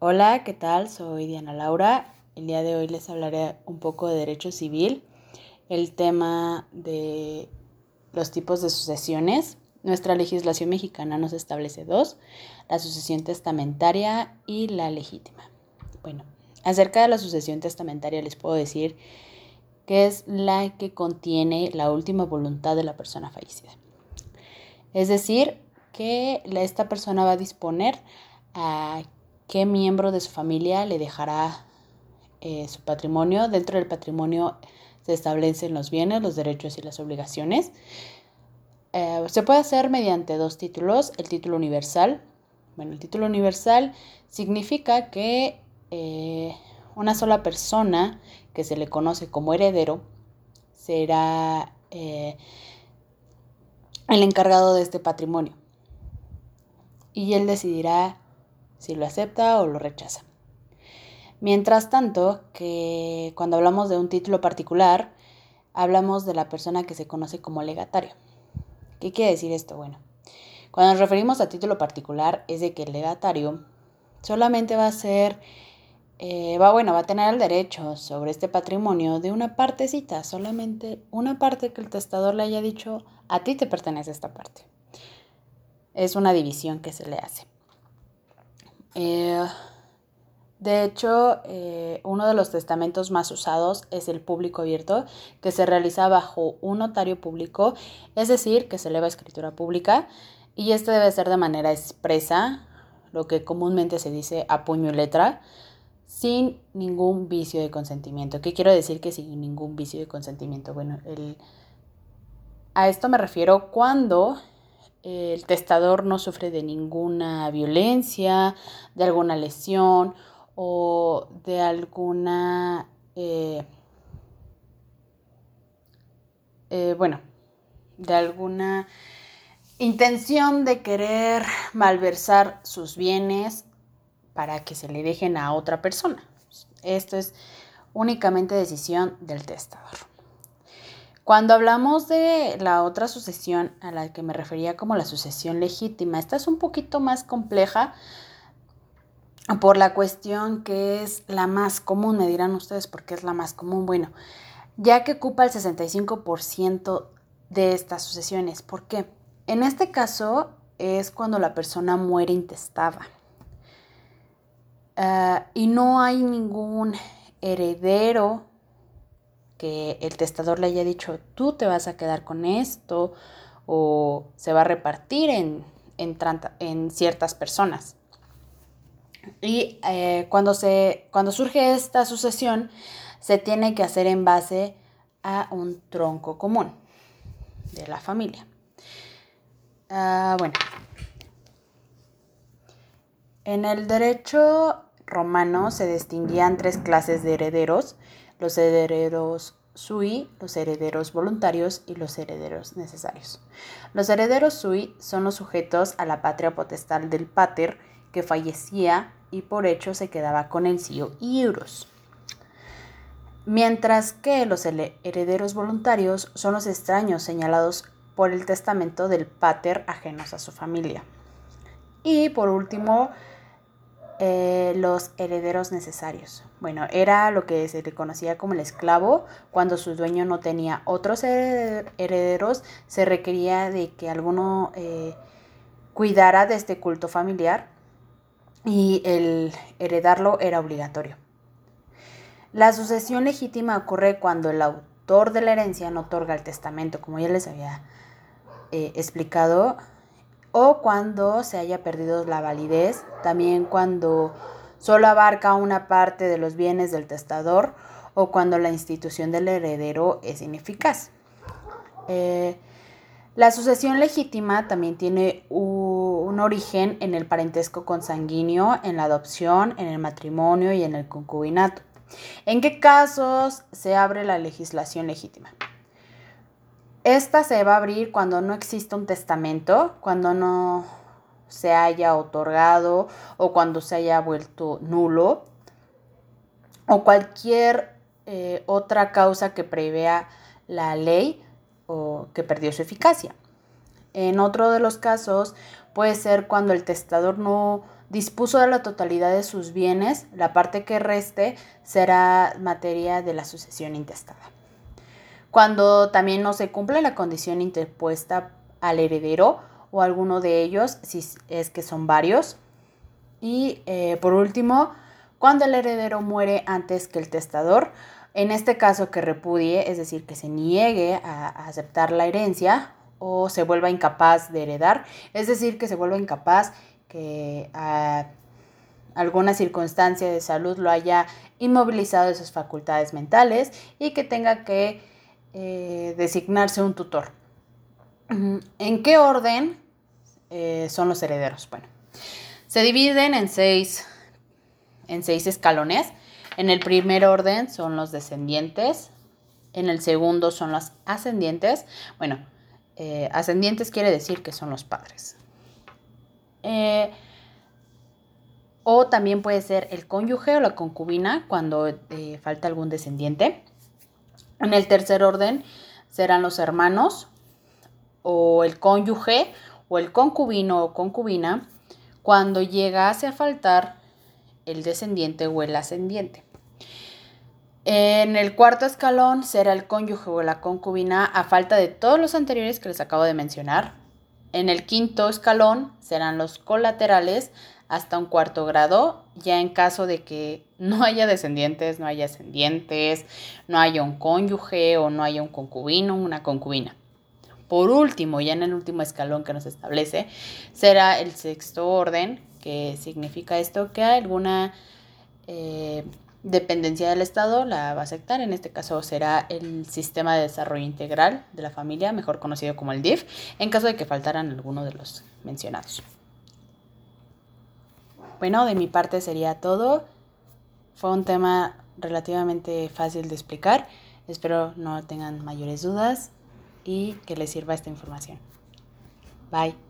Hola, ¿qué tal? Soy Diana Laura. El día de hoy les hablaré un poco de derecho civil, el tema de los tipos de sucesiones. Nuestra legislación mexicana nos establece dos, la sucesión testamentaria y la legítima. Bueno, acerca de la sucesión testamentaria les puedo decir que es la que contiene la última voluntad de la persona fallecida. Es decir, que esta persona va a disponer a qué miembro de su familia le dejará eh, su patrimonio. Dentro del patrimonio se establecen los bienes, los derechos y las obligaciones. Eh, se puede hacer mediante dos títulos. El título universal. Bueno, el título universal significa que eh, una sola persona que se le conoce como heredero será el encargado de este patrimonio. Y él decidirá si lo acepta o lo rechaza. Mientras tanto, que cuando hablamos de un título particular, hablamos de la persona que se conoce como legatario. ¿Qué quiere decir esto? Bueno, cuando nos referimos a título particular es de que el legatario solamente va a ser, eh, va, bueno, va a tener el derecho sobre este patrimonio de una partecita, solamente una parte que el testador le haya dicho, a ti te pertenece esta parte. Es una división que se le hace. Eh, de hecho, eh, uno de los testamentos más usados es el público abierto, que se realiza bajo un notario público, es decir, que se eleva escritura pública, y este debe ser de manera expresa, lo que comúnmente se dice a puño y letra, sin ningún vicio de consentimiento. ¿Qué quiero decir que sin ningún vicio de consentimiento? Bueno, a esto me refiero cuando el testador no sufre de ninguna violencia, de alguna lesión o de alguna, eh, eh, bueno, de alguna intención de querer malversar sus bienes para que se le dejen a otra persona. Esto es únicamente decisión del testador. Cuando hablamos de la otra sucesión a la que me refería como la sucesión legítima, esta es un poquito más compleja por la cuestión que es la más común, me dirán ustedes por qué es la más común. Bueno, ya que ocupa el 65% de estas sucesiones. ¿Por qué? En este caso es cuando la persona muere intestada. Ah, y no hay ningún heredero que el testador le haya dicho, tú te vas a quedar con esto o se va a repartir en, en, ciertas personas. Y eh, cuando, se, cuando surge esta sucesión, se tiene que hacer en base a un tronco común de la familia. Ah, bueno, en el derecho romano se distinguían tres clases de herederos los herederos sui, los herederos voluntarios y los herederos necesarios. Los herederos sui son los sujetos a la patria potestad del pater que fallecía y por hecho se quedaba con el cio iuros. Mientras que los herederos voluntarios son los extraños señalados por el testamento del pater ajenos a su familia. Y por último, eh, los herederos necesarios. Bueno, era lo que se le conocía como el esclavo. Cuando su dueño no tenía otros herederos, se requería de que alguno eh, cuidara de este culto familiar y el heredarlo era obligatorio. La sucesión legítima ocurre cuando el autor de la herencia no otorga el testamento, como ya les había eh, explicado o cuando se haya perdido la validez, también cuando solo abarca una parte de los bienes del testador o cuando la institución del heredero es ineficaz. Eh, la sucesión legítima también tiene un origen en el parentesco consanguíneo, en la adopción, en el matrimonio y en el concubinato. ¿En qué casos se abre la legislación legítima? Esta se va a abrir cuando no exista un testamento, cuando no se haya otorgado o cuando se haya vuelto nulo o cualquier eh, otra causa que prevea la ley o que perdió su eficacia. En otro de los casos puede ser cuando el testador no dispuso de la totalidad de sus bienes, la parte que reste será materia de la sucesión intestada. Cuando también no se cumple la condición interpuesta al heredero o alguno de ellos, si es que son varios. Y eh, por último, cuando el heredero muere antes que el testador, en este caso que repudie, es decir, que se niegue a, aceptar la herencia o se vuelva incapaz de heredar, es decir, que se vuelva incapaz que a alguna circunstancia de salud lo haya inmovilizado de sus facultades mentales y que tenga que eh, designarse un tutor. ¿En qué orden eh, son los herederos? Bueno, se dividen en seis, en seis escalones. En el primer orden son los descendientes, en el segundo son los ascendientes. Bueno, eh, ascendientes quiere decir que son los padres. O también puede ser el cónyuge o la concubina cuando falta algún descendiente. En el tercer orden serán los hermanos o el cónyuge o el concubino o concubina cuando llegase a faltar el descendiente o el ascendiente. En el cuarto escalón será el cónyuge o la concubina a falta de todos los anteriores que les acabo de mencionar. En el quinto escalón serán los colaterales hasta un cuarto grado, ya en caso de que no haya descendientes, no haya ascendientes, no haya un cónyuge o no haya un concubino, una concubina. Por último, ya en el último escalón que nos establece, será el sexto orden, que significa esto que alguna eh, dependencia del Estado la va a aceptar. En este caso será el Sistema de Desarrollo Integral de la Familia, mejor conocido como el DIF, en caso de que faltaran alguno de los mencionados. Bueno, de mi parte sería todo. Fue un tema relativamente fácil de explicar. Espero no tengan mayores dudas y que les sirva esta información. Bye.